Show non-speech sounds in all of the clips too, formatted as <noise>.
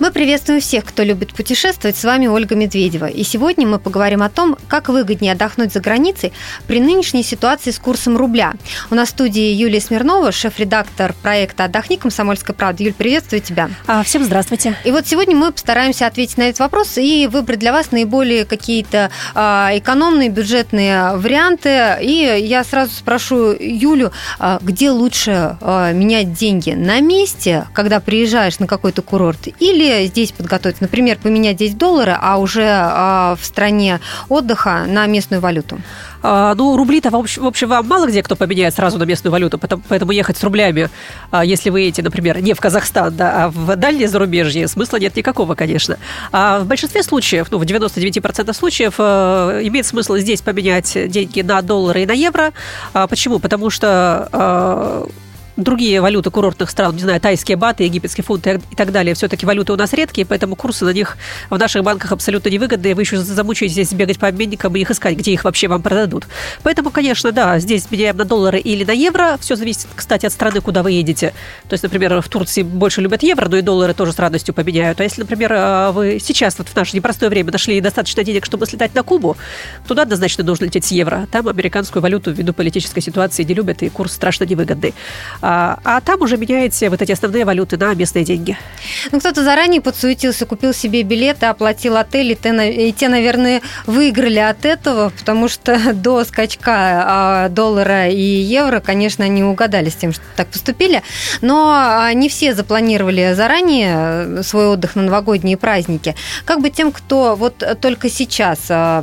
Мы приветствуем всех, кто любит путешествовать. С вами Ольга Медведева. И сегодня мы поговорим о том, как выгоднее отдохнуть за границей при нынешней ситуации с курсом рубля. У нас в студии Юлия Смирнова, шеф-редактор проекта «Отдохни. Комсомольская правда». Юль, приветствую тебя. А, всем здравствуйте. И вот сегодня мы постараемся ответить на этот вопрос и выбрать для вас наиболее какие-то а, экономные, бюджетные варианты. И я сразу спрошу Юлю, а, где лучше а, менять деньги? На месте, когда приезжаешь на какой-то курорт, или здесь подготовить? Например, поменять здесь доллары, а уже а, в стране отдыха на местную валюту? А, ну, рубли-то, в общем, в общем, вам мало где кто поменяет сразу на местную валюту, поэтому ехать с рублями, а, если вы едете, например, не в Казахстан, да, а в дальнее зарубежье, смысла нет никакого, конечно. А в большинстве случаев, ну, в 99% случаев, э, имеет смысл здесь поменять деньги на доллары и на евро. Почему? Потому что другие валюты курортных стран, не знаю, тайские баты, египетские фунты и так далее, все-таки валюты у нас редкие, поэтому курсы на них в наших банках абсолютно невыгодные. Вы еще замучаетесь бегать по обменникам и их искать, где их вообще вам продадут. Поэтому, конечно, да, здесь меняем на доллары или на евро. Все зависит, кстати, от страны, куда вы едете. То есть, например, в Турции больше любят евро, но и доллары тоже с радостью поменяют. А если, например, а, вы сейчас, вот в наше непростое время, нашли достаточно денег, чтобы слетать на Кубу, туда однозначно нужно лететь с евро. Там американскую валюту ввиду политической ситуации не любят, и курс страшно невыгодный. А, а там уже меняете вот эти основные валюты на местные деньги. Ну, кто-то заранее подсуетился, купил себе билеты, оплатил отель, и те, и те, наверное, выиграли от этого, потому что <laughs> до скачка а, доллара и евро, конечно, они угадали с тем, что так поступили, но а, не все запланировали заранее свой отдых на новогодние праздники. Как бы тем, кто вот только сейчас за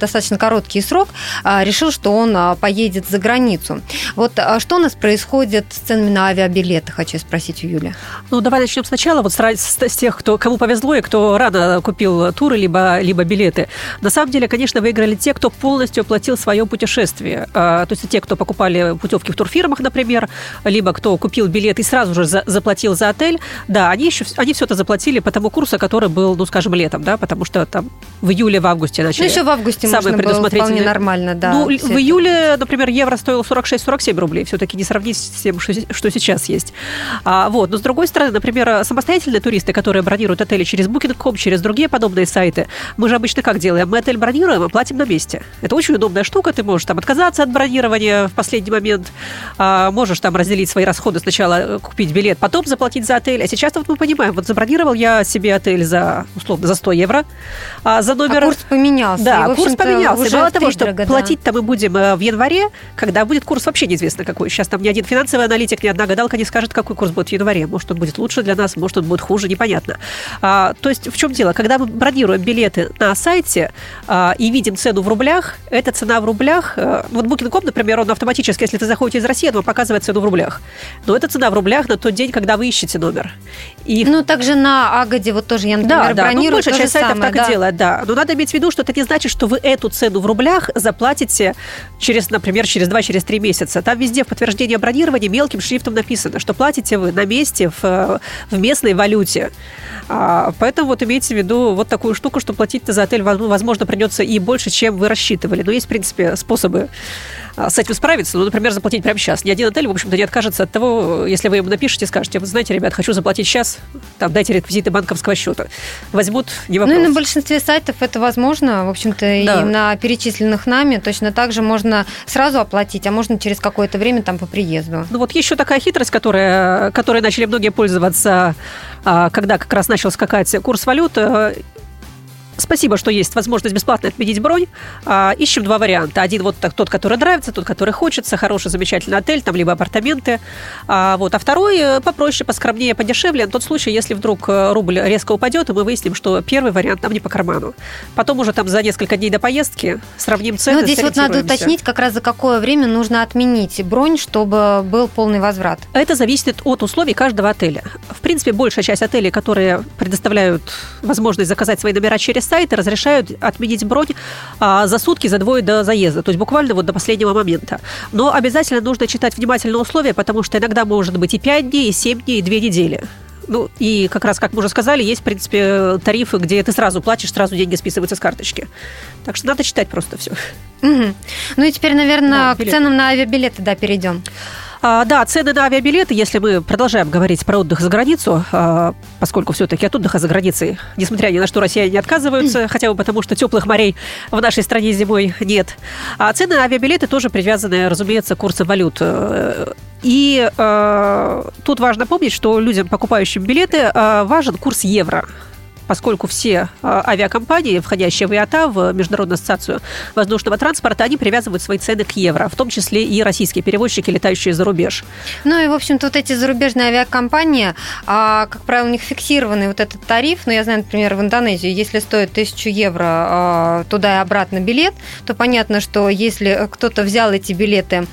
достаточно короткий срок решил, что он поедет за границу. Вот что у нас происходит с ценами на авиабилеты, хочу спросить у Юли. Ну, давай начнем сначала, вот с, с тех, кто, кому повезло и кто рано купил туры, либо, либо билеты. На самом деле, конечно, выиграли те, кто полностью оплатил свое путешествие. А, то есть те, кто покупали путевки в турфирмах, например, либо кто купил билет и сразу же за, заплатил за отель, да, они еще они все это заплатили по тому курсу, который был, ну, скажем, летом, да, потому что там в июле, в августе начали. Ну, еще в августе Самые можно было вполне нормально, да. Ну, в июле, например, евро стоил 46-47 рублей, все-таки не сравнить с тем, что сейчас есть. А, вот. Но с другой стороны, например, самостоятельные туристы, которые бронируют отели через Booking.com, через другие подобные сайты, мы же обычно как делаем? Мы отель бронируем и платим на месте. Это очень удобная штука, ты можешь там отказаться от бронирования в последний момент, а, можешь там разделить свои расходы, сначала э, купить билет, потом заплатить за отель. А сейчас вот мы понимаем, вот забронировал я себе отель за, условно, за 100 евро, а за номер... А курс поменялся. Да, и, курс поменялся. Мало того, что платить-то мы будем э, в январе, когда будет курс вообще неизвестно какой. Сейчас там ни один финансовый аналитик, ни одна гадалка не скажет, какой курс будет в январе. Может, он будет лучше для нас, может, он будет хуже, непонятно. А, то есть в чем дело? Когда мы бронируем билеты на сайте а, и видим цену в рублях, эта цена в рублях, а, вот Booking.com, например, он автоматически, если ты заходите из России, он вам показывает цену в рублях. Но это цена в рублях на тот день, когда вы ищете номер. И... Ну, также на Агоде, вот тоже я, например, да, да. бронирую. Ну, большая часть сайтов самое, так да. и делает, да. Но надо иметь в виду, что это не значит, что вы эту цену в рублях заплатите через, например, через 2-3 через месяца. Там везде в подтверждении бронирования мелким шрифтом написано, что платите вы на месте в, в местной валюте. А, поэтому вот имейте в виду вот такую штуку, что платить-то за отель, возможно, придется и больше, чем вы рассчитывали. Но есть, в принципе, способы с этим справиться. Ну, например, заплатить прямо сейчас. Ни один отель, в общем-то, не откажется от того, если вы ему напишете, скажете, вы знаете, ребят, хочу заплатить сейчас, там, дайте реквизиты банковского счета. Возьмут, не вопрос. Ну, и на большинстве сайтов это возможно. В общем-то, да. и на перечисленных нами точно так же можно сразу оплатить, а можно через какое-то время там по приезду. Ну, вот еще такая хитрость, которая, которой начали многие пользоваться, а, когда как раз начал скакать курс валют, Спасибо, что есть возможность бесплатно отменить бронь. А, ищем два варианта. Один вот тот, который нравится, тот, который хочется. Хороший, замечательный отель, там либо апартаменты. А, вот. а второй э, попроще, поскромнее, подешевле. На тот случай, если вдруг э, рубль резко упадет, и мы выясним, что первый вариант нам не по карману. Потом уже там за несколько дней до поездки сравним цены. Ну, здесь вот надо уточнить, как раз за какое время нужно отменить бронь, чтобы был полный возврат. Это зависит от условий каждого отеля. В принципе, большая часть отелей, которые предоставляют возможность заказать свои номера через сайты разрешают отменить бронь а, за сутки, за двое до заезда, то есть буквально вот до последнего момента. Но обязательно нужно читать внимательно условия, потому что иногда может быть и 5 дней, и 7 дней, и 2 недели. Ну, и как раз, как мы уже сказали, есть, в принципе, тарифы, где ты сразу платишь, сразу деньги списываются с карточки. Так что надо читать просто все. Угу. Ну и теперь, наверное, да, к ценам на авиабилеты да, перейдем. А, да, цены на авиабилеты, если мы продолжаем говорить про отдых за границу, а, поскольку все-таки от отдыха за границей, несмотря ни на что, россияне отказываются, <clears throat> хотя бы потому, что теплых морей в нашей стране зимой нет. А цены на авиабилеты тоже привязаны, разумеется, к курсам валют. И э, тут важно помнить, что людям, покупающим билеты, э, важен курс евро поскольку все а, авиакомпании, входящие в ИАТА, в Международную ассоциацию воздушного транспорта, они привязывают свои цены к евро, в том числе и российские перевозчики, летающие за рубеж. Ну и, в общем-то, вот эти зарубежные авиакомпании, а, как правило, у них фиксированный вот этот тариф. Ну, я знаю, например, в Индонезии, если стоит 1000 евро а, туда и обратно билет, то понятно, что если кто-то взял эти билеты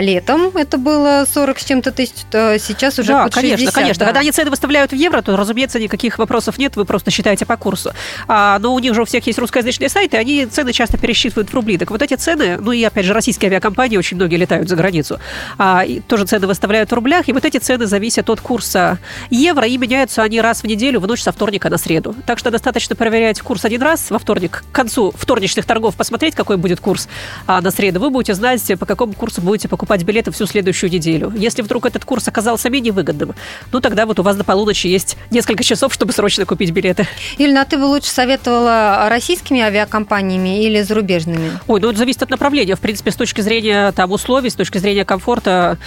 летом, это было 40 с чем-то тысяч, то сейчас уже да, конечно, 60. конечно. Да. Когда они цены выставляют в евро, то, разумеется, никаких вопросов нет, вы просто считаете по курсу. А, но у них же у всех есть русскоязычные сайты, они цены часто пересчитывают в рубли. Так вот эти цены, ну и опять же российские авиакомпании очень многие летают за границу, а, и тоже цены выставляют в рублях, и вот эти цены зависят от курса евро, и меняются они раз в неделю, в ночь со вторника на среду. Так что достаточно проверять курс один раз во вторник, к концу вторничных торгов посмотреть, какой будет курс а, на среду. Вы будете знать, по какому курсу будете покупать билеты всю следующую неделю. Если вдруг этот курс оказался менее выгодным, ну тогда вот у вас до полуночи есть несколько часов, чтобы срочно купить билеты это. Ильна, а ты бы лучше советовала российскими авиакомпаниями или зарубежными? Ой, ну это зависит от направления. В принципе, с точки зрения там, условий, с точки зрения комфорта,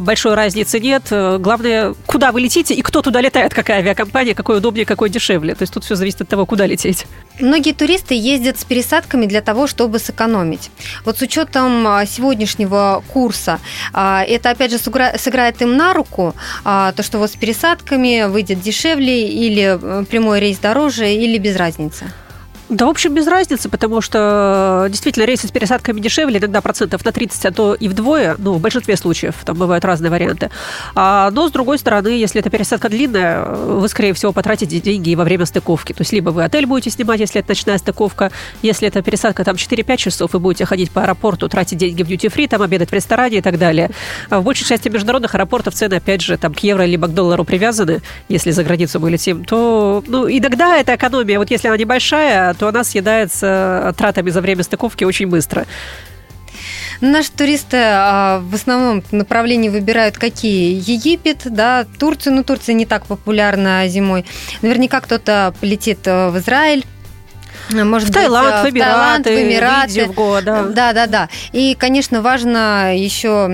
большой разницы нет. Главное, куда вы летите и кто туда летает, какая авиакомпания, какой удобнее, какой дешевле. То есть тут все зависит от того, куда лететь. Многие туристы ездят с пересадками для того, чтобы сэкономить. Вот с учетом а, сегодняшнего курса, а, это опять же сыграет им на руку, то, что вот с пересадками выйдет дешевле или э, прямой рейс дороже, или без разницы. Да, в общем, без разницы, потому что э, действительно рейсы с пересадками дешевле, иногда процентов на 30, а то и вдвое, ну, в большинстве случаев, там бывают разные варианты. А, но, с другой стороны, если эта пересадка длинная, вы, скорее всего, потратите деньги во время стыковки. То есть, либо вы отель будете снимать, если это ночная стыковка, если это пересадка там 4-5 часов, вы будете ходить по аэропорту, тратить деньги в дьюти-фри, там обедать в ресторане и так далее. А в большей части международных аэропортов цены, опять же, там к евро либо к доллару привязаны, если за границу мы летим, то, ну, иногда это экономия, вот если она небольшая, то она съедается тратами за время стыковки очень быстро. Наши туристы а, в основном направления выбирают какие? Египет, да, Турцию. Ну, Турция не так популярна зимой. Наверняка кто-то полетит э, в Израиль. Может в Таиланд, быть, в Эмираты, в, Эмираты. В год, да. да, да, да. И, конечно, важно еще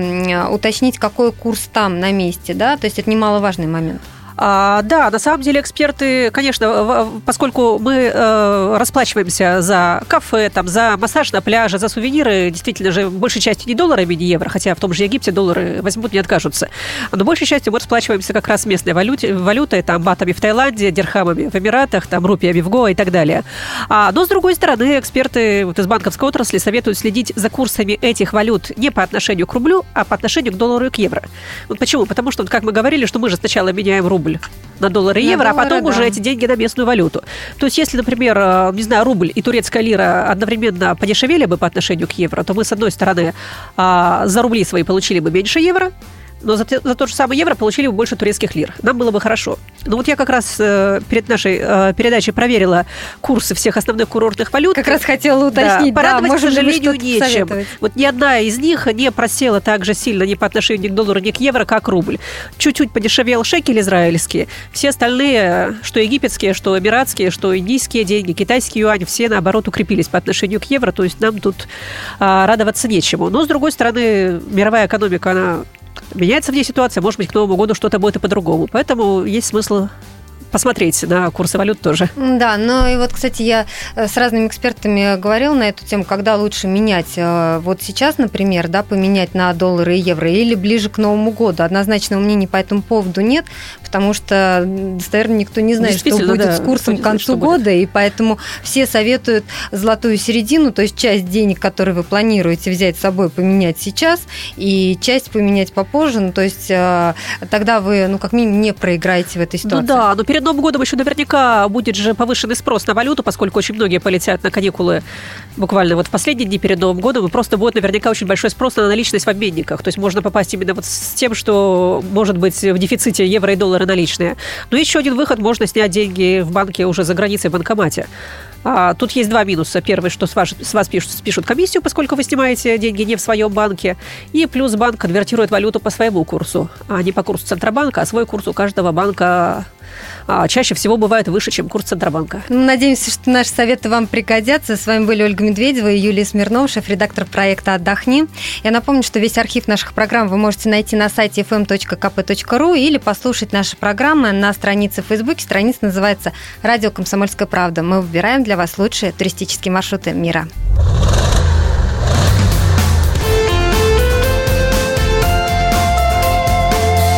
уточнить, какой курс там на месте, да, то есть это немаловажный момент. А, да, на самом деле эксперты, конечно, поскольку мы э, расплачиваемся за кафе, там, за массаж на пляже, за сувениры, действительно же, большей частью не долларами, не евро, хотя в том же Египте доллары возьмут, не откажутся. Но большей частью мы расплачиваемся как раз местной валюте, валютой, там, батами в Таиланде, дирхамами в Эмиратах, там, рупиями в Гоа и так далее. А, но, с другой стороны, эксперты вот из банковской отрасли советуют следить за курсами этих валют не по отношению к рублю, а по отношению к доллару и к евро. Вот почему? Потому что, вот, как мы говорили, что мы же сначала меняем рубль рубль на доллары и евро, а потом да. уже эти деньги на местную валюту. То есть, если, например, э, не знаю, рубль и турецкая лира одновременно подешевели бы по отношению к евро, то мы, с одной стороны, а, за рубли свои получили бы меньше евро, но за, за тот же самый евро получили бы больше турецких лир. Нам было бы хорошо. Ну вот я как раз э, перед нашей э, передачей проверила курсы всех основных курортных валют. Как раз хотела уточнить, да, порадовать, да, к сожалению, нечем. Вот ни одна из них не просела так же сильно ни по отношению ни к доллару, ни к евро, как рубль. Чуть-чуть подешевел шекель израильский. Все остальные, что египетские, что эмиратские, что индийские деньги, китайский юань, все, наоборот, укрепились по отношению к евро. То есть нам тут а, радоваться нечему. Но, с другой стороны, мировая экономика, она меняется в ней ситуация, может быть, к Новому году что-то будет и по-другому. Поэтому есть смысл посмотреть на курсы валют тоже. Да, ну и вот, кстати, я э, с разными экспертами говорил на эту тему, когда лучше менять. Э, вот сейчас, например, да, поменять на доллары и евро или ближе к Новому году. Однозначного мнения по этому поводу нет, потому что достоверно никто не знает, что будет да, с курсом к концу года, будет. и поэтому все советуют золотую середину, то есть часть денег, которые вы планируете взять с собой, поменять сейчас, и часть поменять попозже. Ну, то есть э, тогда вы, ну, как минимум, не проиграете в этой ну ситуации. Ну да, но перед Новым годом еще наверняка будет же повышенный спрос на валюту, поскольку очень многие полетят на каникулы буквально вот в последние дни перед Новым годом, и просто будет наверняка очень большой спрос на наличность в обменниках. То есть можно попасть именно вот с тем, что может быть в дефиците евро и доллара наличные. Но еще один выход, можно снять деньги в банке уже за границей в банкомате. А, тут есть два минуса. Первый, что с вас, с вас пишут, спишут комиссию, поскольку вы снимаете деньги не в своем банке. И плюс банк конвертирует валюту по своему курсу, а не по курсу Центробанка, а свой курс у каждого банка чаще всего бывает выше, чем курс Центробанка. Надеемся, что наши советы вам пригодятся. С вами были Ольга Медведева и Юлия Смирнова, шеф-редактор проекта «Отдохни». Я напомню, что весь архив наших программ вы можете найти на сайте fm.kp.ru или послушать наши программы на странице в Фейсбуке. Страница называется «Радио Комсомольская правда». Мы выбираем для вас лучшие туристические маршруты мира.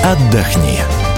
Отдохни.